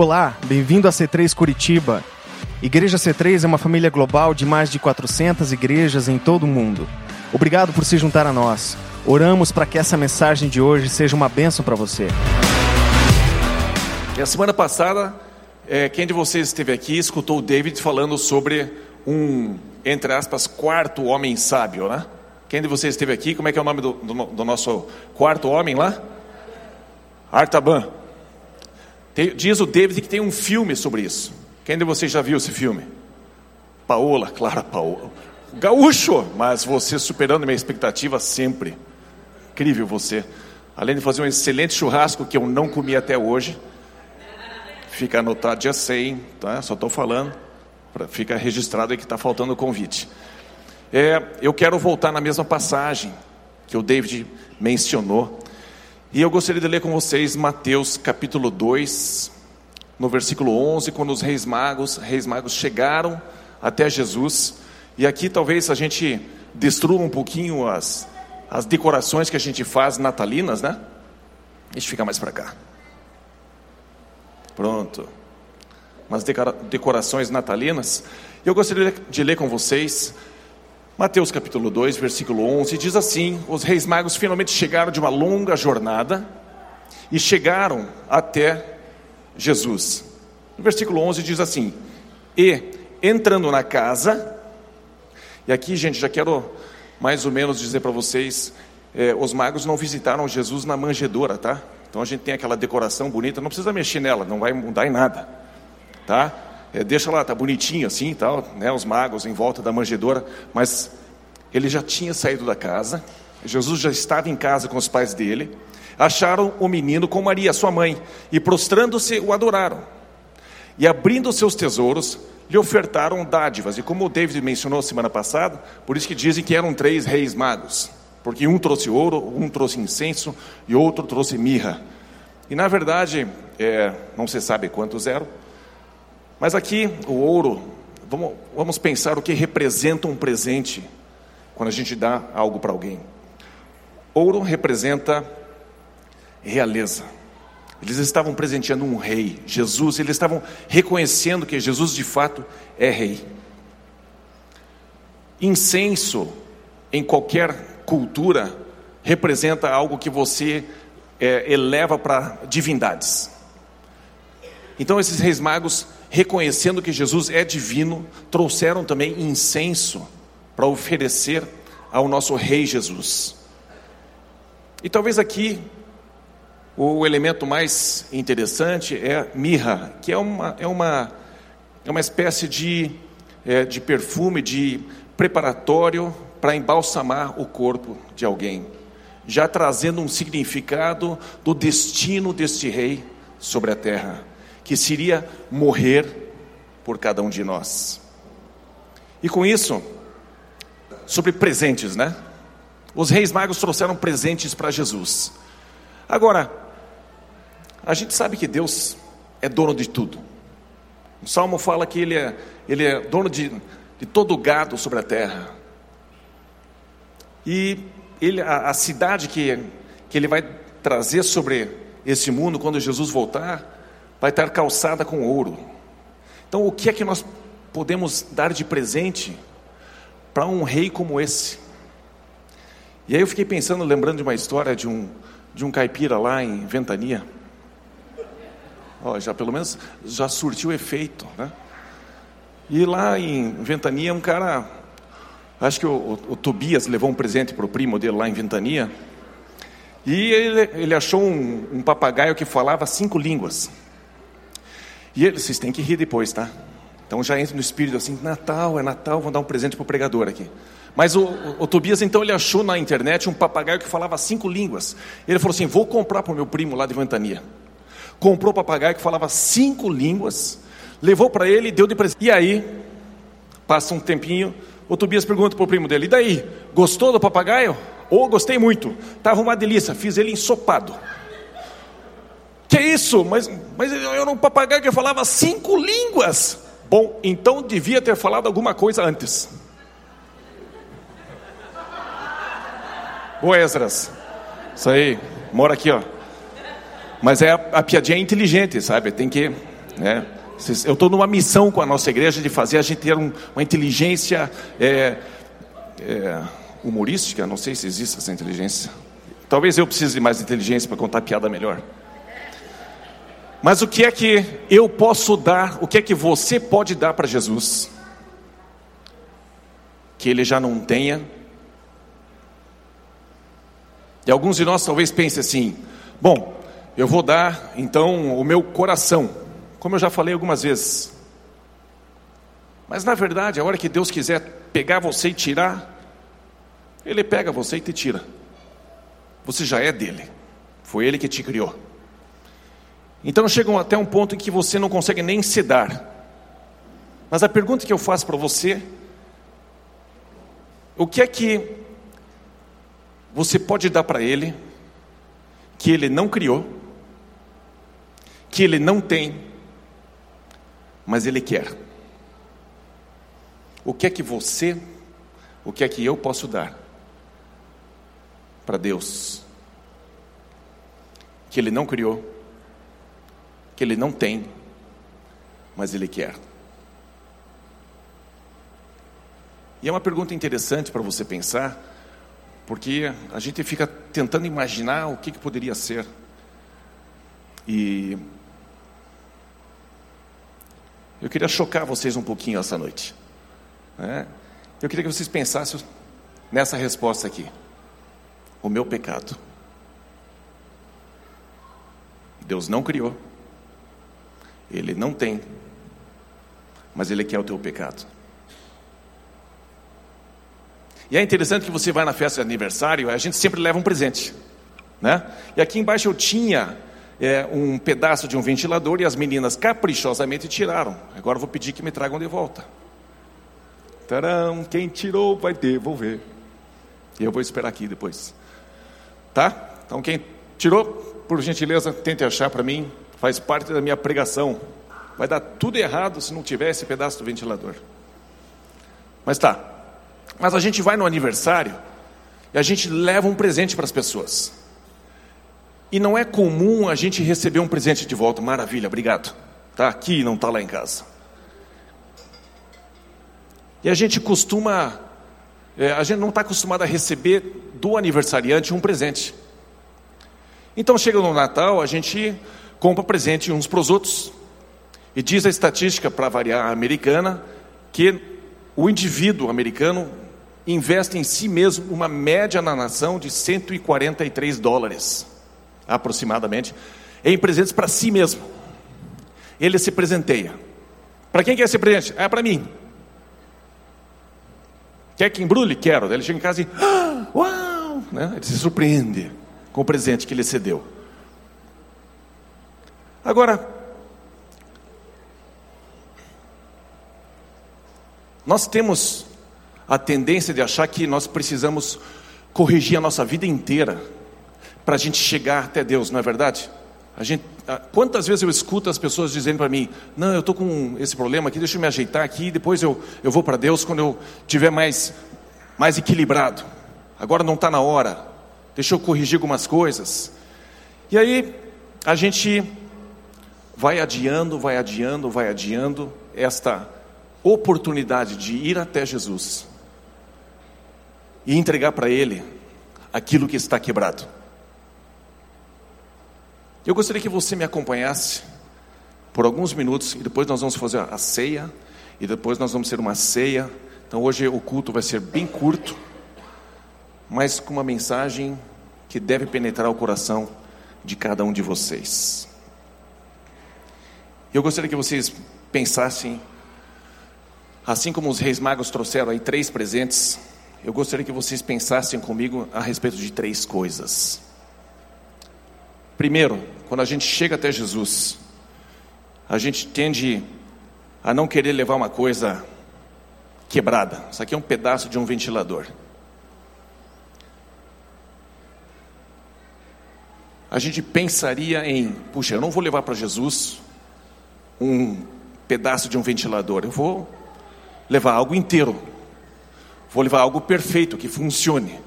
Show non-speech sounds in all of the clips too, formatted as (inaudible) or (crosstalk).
Olá, bem-vindo a C3 Curitiba. Igreja C3 é uma família global de mais de 400 igrejas em todo o mundo. Obrigado por se juntar a nós. Oramos para que essa mensagem de hoje seja uma bênção para você. E a semana passada, é, quem de vocês esteve aqui escutou o David falando sobre um, entre aspas, quarto homem sábio, né? Quem de vocês esteve aqui? Como é que é o nome do, do, do nosso quarto homem lá? Artaban. Diz o David que tem um filme sobre isso. Quem de vocês já viu esse filme? Paola, claro, Paola. Gaúcho, mas você superando minha expectativa sempre. Incrível você. Além de fazer um excelente churrasco que eu não comi até hoje. Fica anotado dia 100, tá? Só estou falando. Pra, fica registrado aí que está faltando o convite. É, eu quero voltar na mesma passagem que o David mencionou. E eu gostaria de ler com vocês Mateus capítulo 2, no versículo 11, quando os reis magos, reis magos chegaram até Jesus. E aqui talvez a gente destrua um pouquinho as, as decorações que a gente faz natalinas, né? Deixa eu ficar mais para cá. Pronto. Umas decorações natalinas. Eu gostaria de ler com vocês Mateus capítulo 2, versículo 11, diz assim: Os reis magos finalmente chegaram de uma longa jornada e chegaram até Jesus. No versículo 11 diz assim: E entrando na casa, e aqui, gente, já quero mais ou menos dizer para vocês: é, os magos não visitaram Jesus na manjedoura, tá? Então a gente tem aquela decoração bonita, não precisa mexer nela, não vai mudar em nada, tá? É, deixa lá, tá bonitinho assim, tal, né, os magos em volta da manjedoura, mas ele já tinha saído da casa, Jesus já estava em casa com os pais dele, acharam o menino com Maria, sua mãe, e prostrando-se o adoraram. E abrindo seus tesouros, lhe ofertaram dádivas. E como o David mencionou semana passada, por isso que dizem que eram três reis magos, porque um trouxe ouro, um trouxe incenso e outro trouxe mirra. E na verdade, é, não se sabe quantos eram, mas aqui, o ouro, vamos, vamos pensar o que representa um presente quando a gente dá algo para alguém. Ouro representa realeza. Eles estavam presenteando um rei, Jesus, eles estavam reconhecendo que Jesus de fato é rei. Incenso, em qualquer cultura, representa algo que você é, eleva para divindades. Então, esses reis magos reconhecendo que Jesus é divino, trouxeram também incenso para oferecer ao nosso Rei Jesus. E talvez aqui o elemento mais interessante é mirra, que é uma, é uma, é uma espécie de, é, de perfume, de preparatório para embalsamar o corpo de alguém, já trazendo um significado do destino deste rei sobre a terra que seria morrer por cada um de nós. E com isso, sobre presentes, né? Os reis magos trouxeram presentes para Jesus. Agora, a gente sabe que Deus é dono de tudo. O Salmo fala que Ele é, ele é dono de, de todo o gado sobre a terra. E ele, a, a cidade que, que Ele vai trazer sobre esse mundo quando Jesus voltar, vai estar calçada com ouro. Então, o que é que nós podemos dar de presente para um rei como esse? E aí eu fiquei pensando, lembrando de uma história de um, de um caipira lá em Ventania. Ó, já pelo menos já surtiu efeito, né? E lá em Ventania, um cara, acho que o, o, o Tobias levou um presente para o primo dele lá em Ventania, e ele, ele achou um, um papagaio que falava cinco línguas. E ele, vocês têm que rir depois, tá? Então já entra no espírito assim, Natal, é Natal, vão dar um presente para o pregador aqui. Mas o, o, o, Tobias então ele achou na internet um papagaio que falava cinco línguas. Ele falou assim: vou comprar para o meu primo lá de Ventania. Comprou o papagaio que falava cinco línguas, levou para ele e deu de presente. E aí, passa um tempinho, o Tobias pergunta para o primo dele: e daí, gostou do papagaio? Ou oh, gostei muito, estava uma delícia, fiz ele ensopado. Que isso? Mas, mas eu era um papagaio que falava cinco línguas. Bom, então devia ter falado alguma coisa antes. Ô Esdras, isso aí, mora aqui, ó. Mas é a, a piadinha é inteligente, sabe? Tem que, Né? Eu estou numa missão com a nossa igreja de fazer a gente ter um, uma inteligência é, é, humorística. Não sei se existe essa inteligência. Talvez eu precise de mais inteligência para contar piada melhor. Mas o que é que eu posso dar, o que é que você pode dar para Jesus? Que ele já não tenha. E alguns de nós talvez pensem assim: bom, eu vou dar então o meu coração, como eu já falei algumas vezes. Mas na verdade, a hora que Deus quiser pegar você e tirar, Ele pega você e te tira. Você já é dele, foi Ele que te criou. Então chegam até um ponto em que você não consegue nem se dar. Mas a pergunta que eu faço para você: o que é que você pode dar para Ele que Ele não criou, que Ele não tem, mas Ele quer? O que é que você, o que é que eu posso dar para Deus que Ele não criou? Que ele não tem, mas ele quer. E é uma pergunta interessante para você pensar, porque a gente fica tentando imaginar o que, que poderia ser. E eu queria chocar vocês um pouquinho essa noite. Né? Eu queria que vocês pensassem nessa resposta aqui: o meu pecado. Deus não criou. Ele não tem, mas ele quer o teu pecado. E é interessante que você vai na festa de aniversário, a gente sempre leva um presente, né? E aqui embaixo eu tinha é, um pedaço de um ventilador e as meninas caprichosamente tiraram. Agora eu vou pedir que me tragam de volta. Tarão, quem tirou vai devolver. E eu vou esperar aqui depois. Tá? Então quem tirou, por gentileza, tente achar para mim faz parte da minha pregação. Vai dar tudo errado se não tiver esse pedaço do ventilador. Mas tá. Mas a gente vai no aniversário e a gente leva um presente para as pessoas. E não é comum a gente receber um presente de volta. Maravilha, obrigado. Tá aqui, não está lá em casa. E a gente costuma, é, a gente não está acostumado a receber do aniversariante um presente. Então chega no Natal, a gente compra presente uns para os outros. E diz a estatística, para variar, americana, que o indivíduo americano investe em si mesmo uma média na nação de 143 dólares, aproximadamente, em presentes para si mesmo. Ele se presenteia. Para quem quer esse presente? É para mim. Quer que embrulhe? Quero. ele chega em casa e, (gasps) ah, uau! Né? Ele se surpreende com o presente que ele cedeu. Agora, nós temos a tendência de achar que nós precisamos corrigir a nossa vida inteira para a gente chegar até Deus, não é verdade? A gente, quantas vezes eu escuto as pessoas dizendo para mim: Não, eu estou com esse problema aqui, deixa eu me ajeitar aqui, depois eu, eu vou para Deus quando eu estiver mais, mais equilibrado. Agora não está na hora, deixa eu corrigir algumas coisas. E aí a gente vai adiando, vai adiando, vai adiando esta oportunidade de ir até Jesus e entregar para Ele aquilo que está quebrado. Eu gostaria que você me acompanhasse por alguns minutos e depois nós vamos fazer a ceia e depois nós vamos ter uma ceia. Então hoje o culto vai ser bem curto, mas com uma mensagem que deve penetrar o coração de cada um de vocês. Eu gostaria que vocês pensassem, assim como os reis magos trouxeram aí três presentes, eu gostaria que vocês pensassem comigo a respeito de três coisas. Primeiro, quando a gente chega até Jesus, a gente tende a não querer levar uma coisa quebrada. Isso aqui é um pedaço de um ventilador. A gente pensaria em, puxa, eu não vou levar para Jesus um pedaço de um ventilador, eu vou levar algo inteiro, vou levar algo perfeito, que funcione.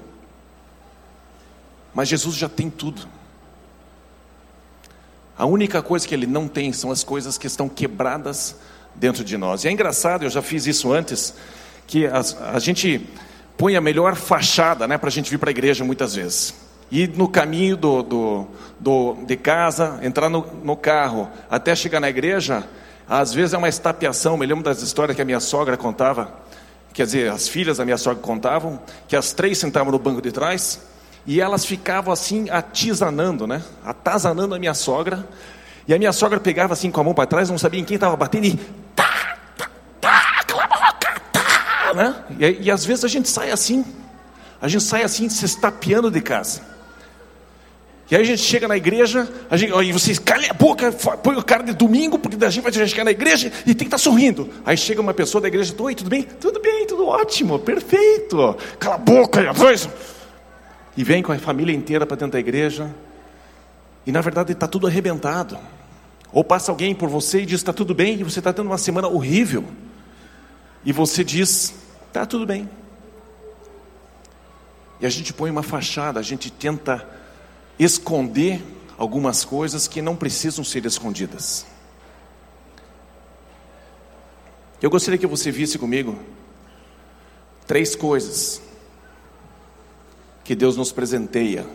Mas Jesus já tem tudo. A única coisa que ele não tem são as coisas que estão quebradas dentro de nós. E é engraçado, eu já fiz isso antes, que a, a gente põe a melhor fachada né, para a gente vir para a igreja muitas vezes. E no caminho do, do, do, de casa, entrar no, no carro, até chegar na igreja, às vezes é uma estapeação. Me lembro das histórias que a minha sogra contava, quer dizer, as filhas da minha sogra contavam, que as três sentavam no banco de trás e elas ficavam assim atizanando, né? Atazanando a minha sogra. E a minha sogra pegava assim com a mão para trás, não sabia em quem estava batendo e tá, tá, tá, cala a boca, tá, né? E, e às vezes a gente sai assim, a gente sai assim se estapeando de casa. E aí a gente chega na igreja, a gente, e vocês calem a boca, põe o cara de domingo, porque a gente vai chegar na igreja e tem que estar tá sorrindo. Aí chega uma pessoa da igreja, oi, tudo bem? Tudo bem, tudo ótimo, perfeito. Cala a boca, e vem com a família inteira para dentro da igreja, e na verdade está tudo arrebentado. Ou passa alguém por você e diz: está tudo bem, e você está tendo uma semana horrível, e você diz: está tudo bem. E a gente põe uma fachada, a gente tenta esconder algumas coisas que não precisam ser escondidas. Eu gostaria que você visse comigo três coisas que Deus nos presenteia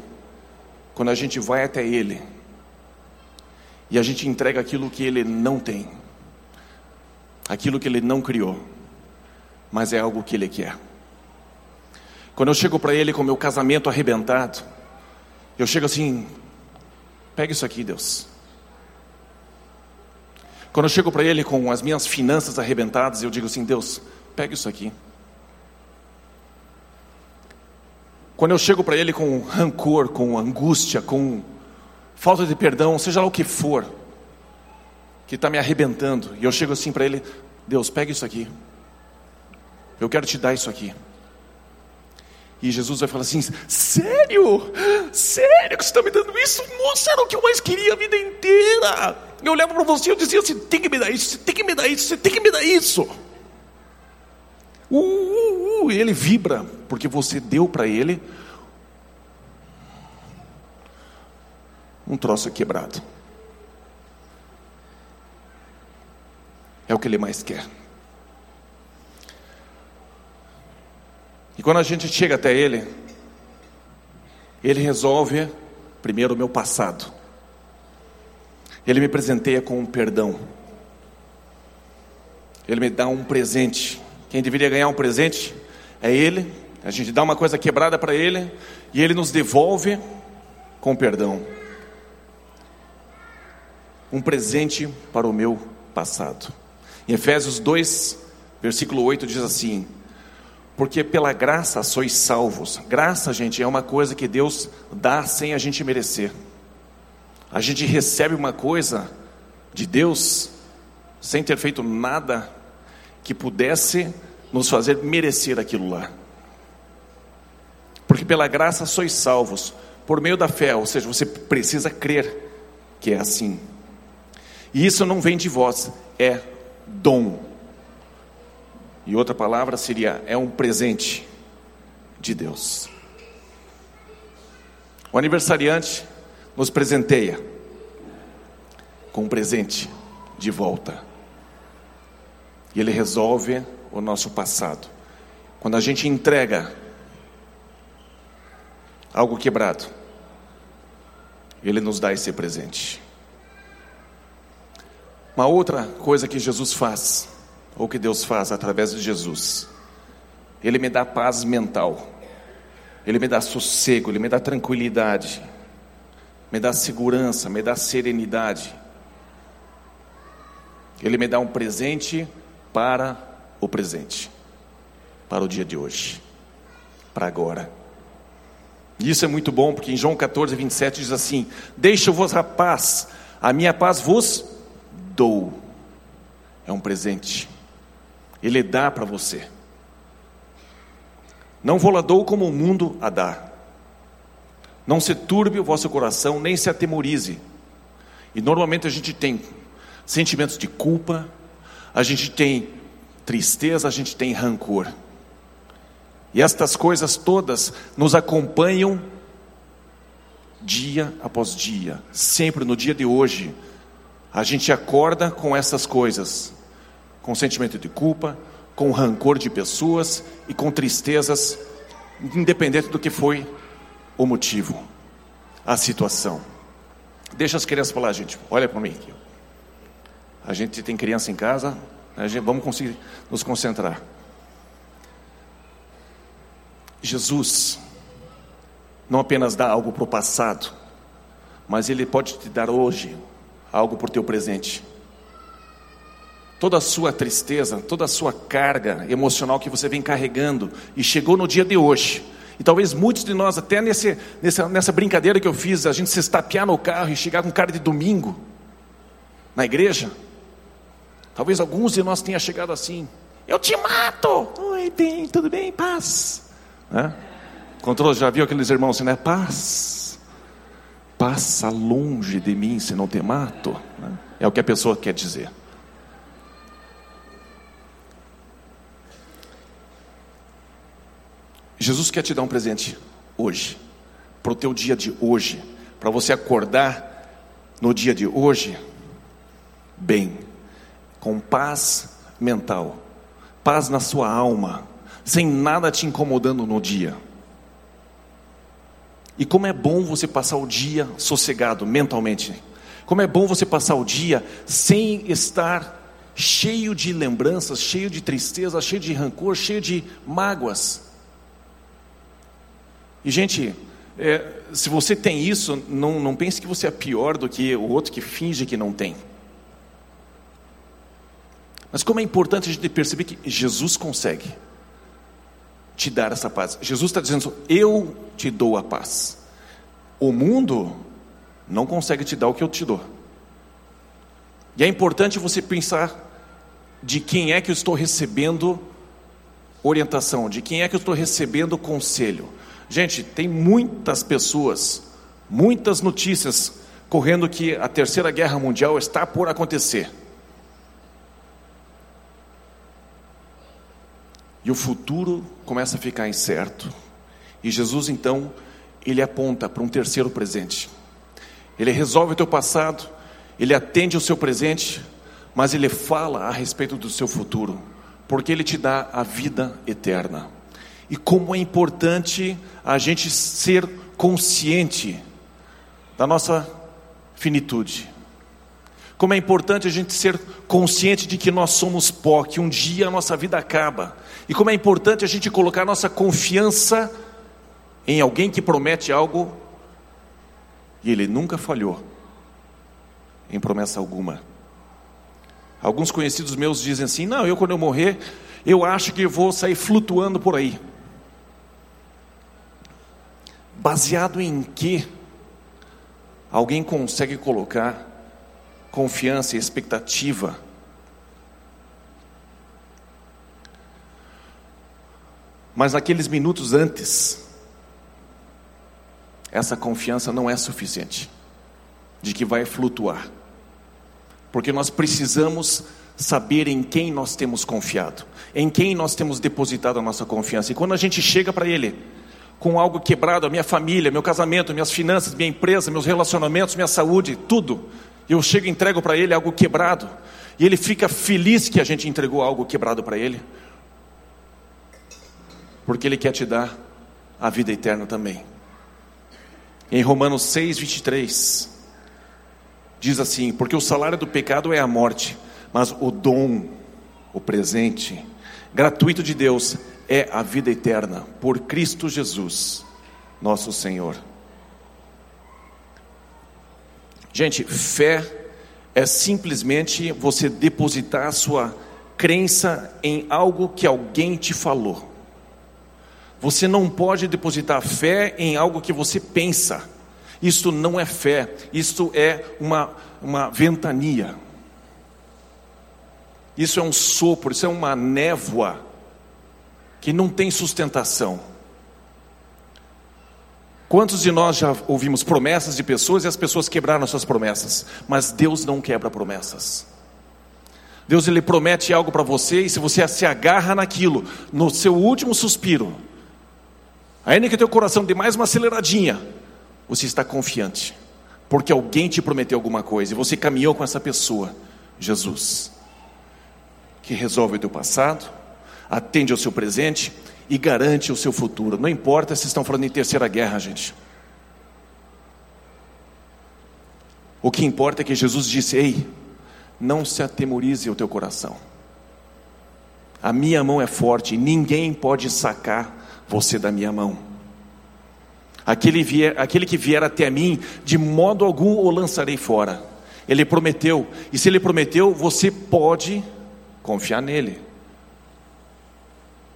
quando a gente vai até Ele e a gente entrega aquilo que Ele não tem, aquilo que Ele não criou, mas é algo que Ele quer. Quando eu chego para Ele com meu casamento arrebentado, eu chego assim: pega isso aqui, Deus. Quando eu chego para Ele com as minhas finanças arrebentadas, eu digo assim: Deus, pega isso aqui. Quando eu chego para Ele com rancor, com angústia, com falta de perdão, seja lá o que for, que está me arrebentando, e eu chego assim para Ele: Deus, pega isso aqui, eu quero te dar isso aqui. E Jesus vai falar assim: Sério? Sério que você está me dando isso? Nossa, era o que eu mais queria a vida inteira. Eu olhava para você e eu dizia: Você tem que me dar isso, você tem que me dar isso, você tem que me dar isso. Uh, uh, uh, ele vibra, porque você deu para ele um troço quebrado. É o que ele mais quer. E quando a gente chega até ele, ele resolve primeiro o meu passado. Ele me presenteia com um perdão. Ele me dá um presente. Quem deveria ganhar um presente é Ele. A gente dá uma coisa quebrada para Ele e Ele nos devolve com perdão. Um presente para o meu passado. Em Efésios 2, versículo 8 diz assim: Porque pela graça sois salvos. Graça, gente, é uma coisa que Deus dá sem a gente merecer. A gente recebe uma coisa de Deus sem ter feito nada que pudesse nos fazer merecer aquilo lá. Porque pela graça sois salvos, por meio da fé, ou seja, você precisa crer que é assim. E isso não vem de vós, é dom. E outra palavra seria: é um presente de Deus. O aniversariante nos presenteia com um presente de volta. E ele resolve o nosso passado. Quando a gente entrega algo quebrado, ele nos dá esse presente. Uma outra coisa que Jesus faz, ou que Deus faz através de Jesus, ele me dá paz mental, ele me dá sossego, ele me dá tranquilidade, me dá segurança, me dá serenidade. Ele me dá um presente para o presente, para o dia de hoje, para agora. E isso é muito bom, porque em João 14, 27 diz assim: Deixa-vos a paz, a minha paz vos dou. É um presente, Ele dá para você. Não vou dou como o mundo a dá. Não se turbe o vosso coração, nem se atemorize. E normalmente a gente tem sentimentos de culpa, a gente tem tristeza, a gente tem rancor. E estas coisas todas nos acompanham dia após dia, sempre no dia de hoje, a gente acorda com essas coisas, com sentimento de culpa, com rancor de pessoas e com tristezas, independente do que foi o motivo, a situação. Deixa as crianças falar, gente. Olha para mim aqui. A gente tem criança em casa, gente, vamos conseguir nos concentrar. Jesus não apenas dá algo para o passado, mas Ele pode te dar hoje algo para o teu presente. Toda a sua tristeza, toda a sua carga emocional que você vem carregando e chegou no dia de hoje. E talvez muitos de nós, até nesse, nessa, nessa brincadeira que eu fiz, a gente se estapear no carro e chegar com cara de domingo na igreja. Talvez alguns de nós tenham chegado assim. Eu te mato! Oi, bem, tudo bem? Paz. Né? Controle, já viu aqueles irmãos assim, né? Paz. Passa longe de mim se não te mato. Né? É o que a pessoa quer dizer. Jesus quer te dar um presente hoje, para o teu dia de hoje, para você acordar no dia de hoje, bem, com paz mental, paz na sua alma, sem nada te incomodando no dia. E como é bom você passar o dia sossegado mentalmente. Como é bom você passar o dia sem estar cheio de lembranças, cheio de tristeza, cheio de rancor, cheio de mágoas. E, gente, é, se você tem isso, não, não pense que você é pior do que o outro que finge que não tem. Mas como é importante a gente perceber que Jesus consegue te dar essa paz. Jesus está dizendo: Eu te dou a paz. O mundo não consegue te dar o que eu te dou. E é importante você pensar de quem é que eu estou recebendo orientação, de quem é que eu estou recebendo conselho. Gente, tem muitas pessoas, muitas notícias correndo que a terceira guerra mundial está por acontecer. E o futuro começa a ficar incerto. E Jesus então, ele aponta para um terceiro presente. Ele resolve o teu passado, ele atende o seu presente, mas ele fala a respeito do seu futuro, porque ele te dá a vida eterna e como é importante a gente ser consciente da nossa finitude. Como é importante a gente ser consciente de que nós somos pó, que um dia a nossa vida acaba. E como é importante a gente colocar nossa confiança em alguém que promete algo e ele nunca falhou em promessa alguma. Alguns conhecidos meus dizem assim: Não, eu quando eu morrer, eu acho que vou sair flutuando por aí. Baseado em que alguém consegue colocar confiança e expectativa? Mas naqueles minutos antes, essa confiança não é suficiente de que vai flutuar. Porque nós precisamos saber em quem nós temos confiado, em quem nós temos depositado a nossa confiança. E quando a gente chega para Ele, com algo quebrado, a minha família, meu casamento, minhas finanças, minha empresa, meus relacionamentos, minha saúde, tudo. Eu chego e entrego para ele algo quebrado. E ele fica feliz que a gente entregou algo quebrado para ele. Porque ele quer te dar a vida eterna também. Em Romanos 6, 23, diz assim: Porque o salário do pecado é a morte, mas o dom, o presente, gratuito de Deus é a vida eterna por Cristo Jesus, nosso Senhor. Gente, fé é simplesmente você depositar a sua crença em algo que alguém te falou. Você não pode depositar fé em algo que você pensa. Isto não é fé, isto é uma, uma ventania. Isso é um sopro, isso é uma névoa que não tem sustentação. Quantos de nós já ouvimos promessas de pessoas e as pessoas quebraram suas promessas? Mas Deus não quebra promessas. Deus ele promete algo para você e se você se agarra naquilo, no seu último suspiro, ainda que teu coração dê mais uma aceleradinha, você está confiante, porque alguém te prometeu alguma coisa e você caminhou com essa pessoa, Jesus, que resolve o teu passado, atende ao seu presente e garante o seu futuro. Não importa se estão falando em terceira guerra, gente. O que importa é que Jesus disse: Ei, não se atemorize o teu coração. A minha mão é forte, ninguém pode sacar você da minha mão. Aquele, vier, aquele que vier até mim, de modo algum o lançarei fora. Ele prometeu, e se ele prometeu, você pode confiar nele.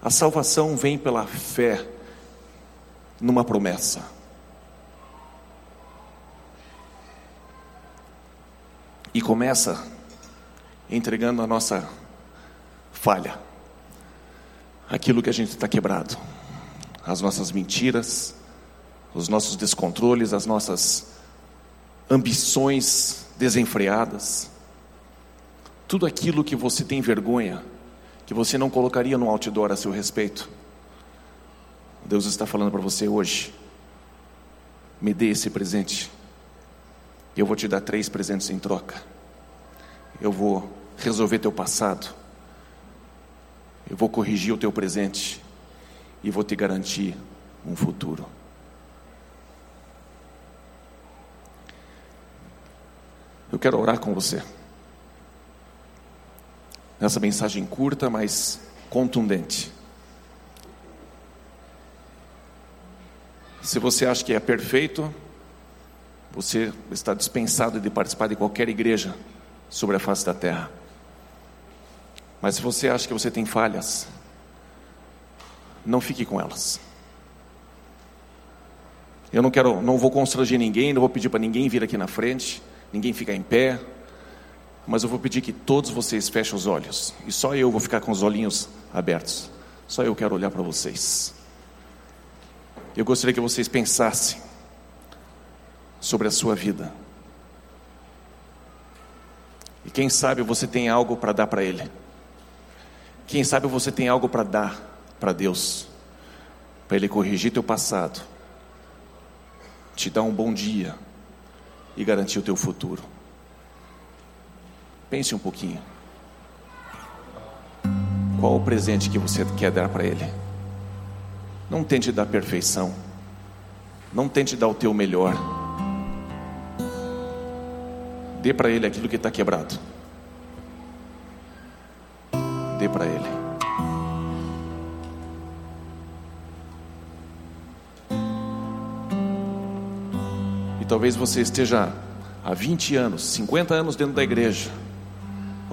A salvação vem pela fé numa promessa. E começa entregando a nossa falha, aquilo que a gente está quebrado, as nossas mentiras, os nossos descontroles, as nossas ambições desenfreadas, tudo aquilo que você tem vergonha que você não colocaria no outdoor a seu respeito. Deus está falando para você hoje. Me dê esse presente. Eu vou te dar três presentes em troca. Eu vou resolver teu passado. Eu vou corrigir o teu presente e vou te garantir um futuro. Eu quero orar com você nessa mensagem curta, mas contundente. Se você acha que é perfeito, você está dispensado de participar de qualquer igreja sobre a face da terra. Mas se você acha que você tem falhas, não fique com elas. Eu não quero, não vou constranger ninguém, não vou pedir para ninguém vir aqui na frente, ninguém ficar em pé, mas eu vou pedir que todos vocês fechem os olhos. E só eu vou ficar com os olhinhos abertos. Só eu quero olhar para vocês. Eu gostaria que vocês pensassem sobre a sua vida. E quem sabe você tem algo para dar para Ele. Quem sabe você tem algo para dar para Deus. Para Ele corrigir teu passado. Te dar um bom dia. E garantir o teu futuro. Pense um pouquinho. Qual o presente que você quer dar para Ele? Não tente dar perfeição. Não tente dar o teu melhor. Dê para Ele aquilo que está quebrado. Dê para Ele. E talvez você esteja há 20 anos, 50 anos dentro da igreja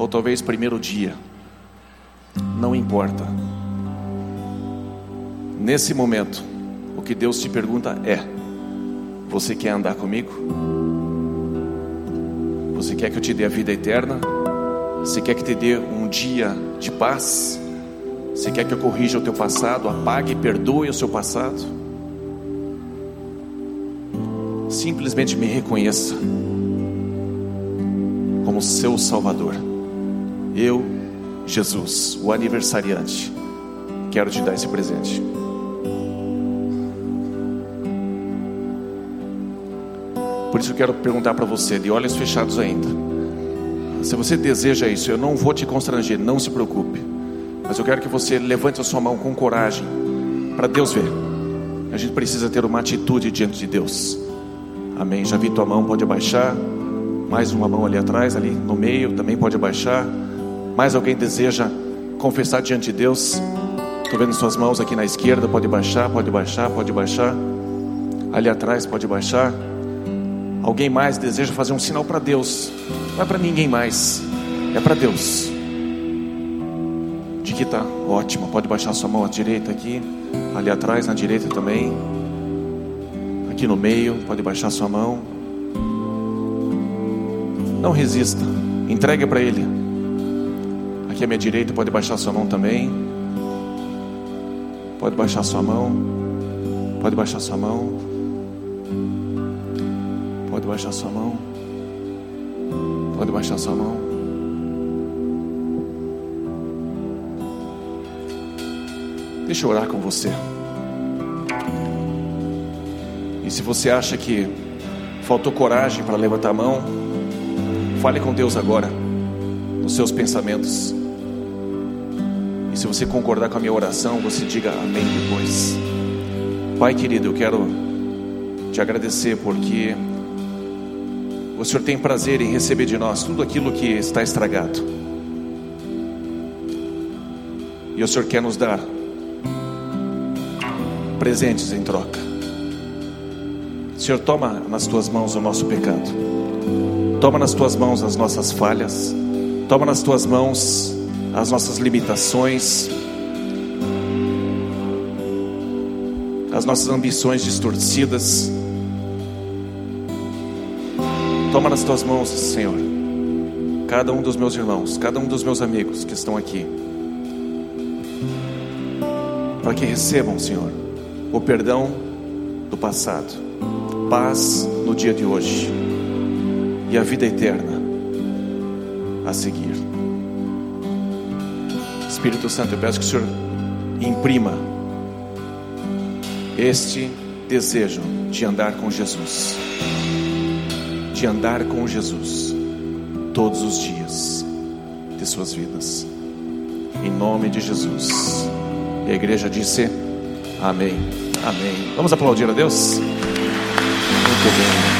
ou talvez primeiro dia, não importa. Nesse momento, o que Deus te pergunta é: Você quer andar comigo? Você quer que eu te dê a vida eterna? Você quer que te dê um dia de paz? Você quer que eu corrija o teu passado, apague e perdoe o seu passado? Simplesmente me reconheça como seu Salvador. Eu, Jesus, o aniversariante, quero te dar esse presente. Por isso eu quero perguntar para você, de olhos fechados ainda. Se você deseja isso, eu não vou te constranger, não se preocupe. Mas eu quero que você levante a sua mão com coragem, para Deus ver. A gente precisa ter uma atitude diante de Deus. Amém. Já vi tua mão, pode abaixar. Mais uma mão ali atrás, ali no meio, também pode abaixar. Mais alguém deseja confessar diante de Deus? Estou vendo suas mãos aqui na esquerda, pode baixar, pode baixar, pode baixar. Ali atrás, pode baixar. Alguém mais deseja fazer um sinal para Deus? Não é para ninguém mais, é para Deus. De que tá ótimo, pode baixar sua mão à direita aqui, ali atrás, na direita também. Aqui no meio, pode baixar sua mão. Não resista, entregue para Ele. Aqui à minha direita pode baixar sua mão também. Pode baixar sua mão. Pode baixar sua mão. Pode baixar sua mão. Pode baixar sua mão. Deixa eu orar com você. E se você acha que faltou coragem para levantar a mão, fale com Deus agora, nos seus pensamentos. Se você concordar com a minha oração, você diga amém depois. Pai querido, eu quero te agradecer porque o Senhor tem prazer em receber de nós tudo aquilo que está estragado. E o Senhor quer nos dar presentes em troca. Senhor, toma nas tuas mãos o nosso pecado. Toma nas tuas mãos as nossas falhas. Toma nas tuas mãos as nossas limitações. As nossas ambições distorcidas. Toma nas tuas mãos, Senhor, cada um dos meus irmãos, cada um dos meus amigos que estão aqui, para que recebam, Senhor, o perdão do passado, paz no dia de hoje e a vida eterna a seguir. Espírito Santo, eu peço que o Senhor imprima este desejo de andar com Jesus de andar com Jesus todos os dias de suas vidas. Em nome de Jesus. E a igreja disse: Amém. Amém. Vamos aplaudir a Deus? Muito bem.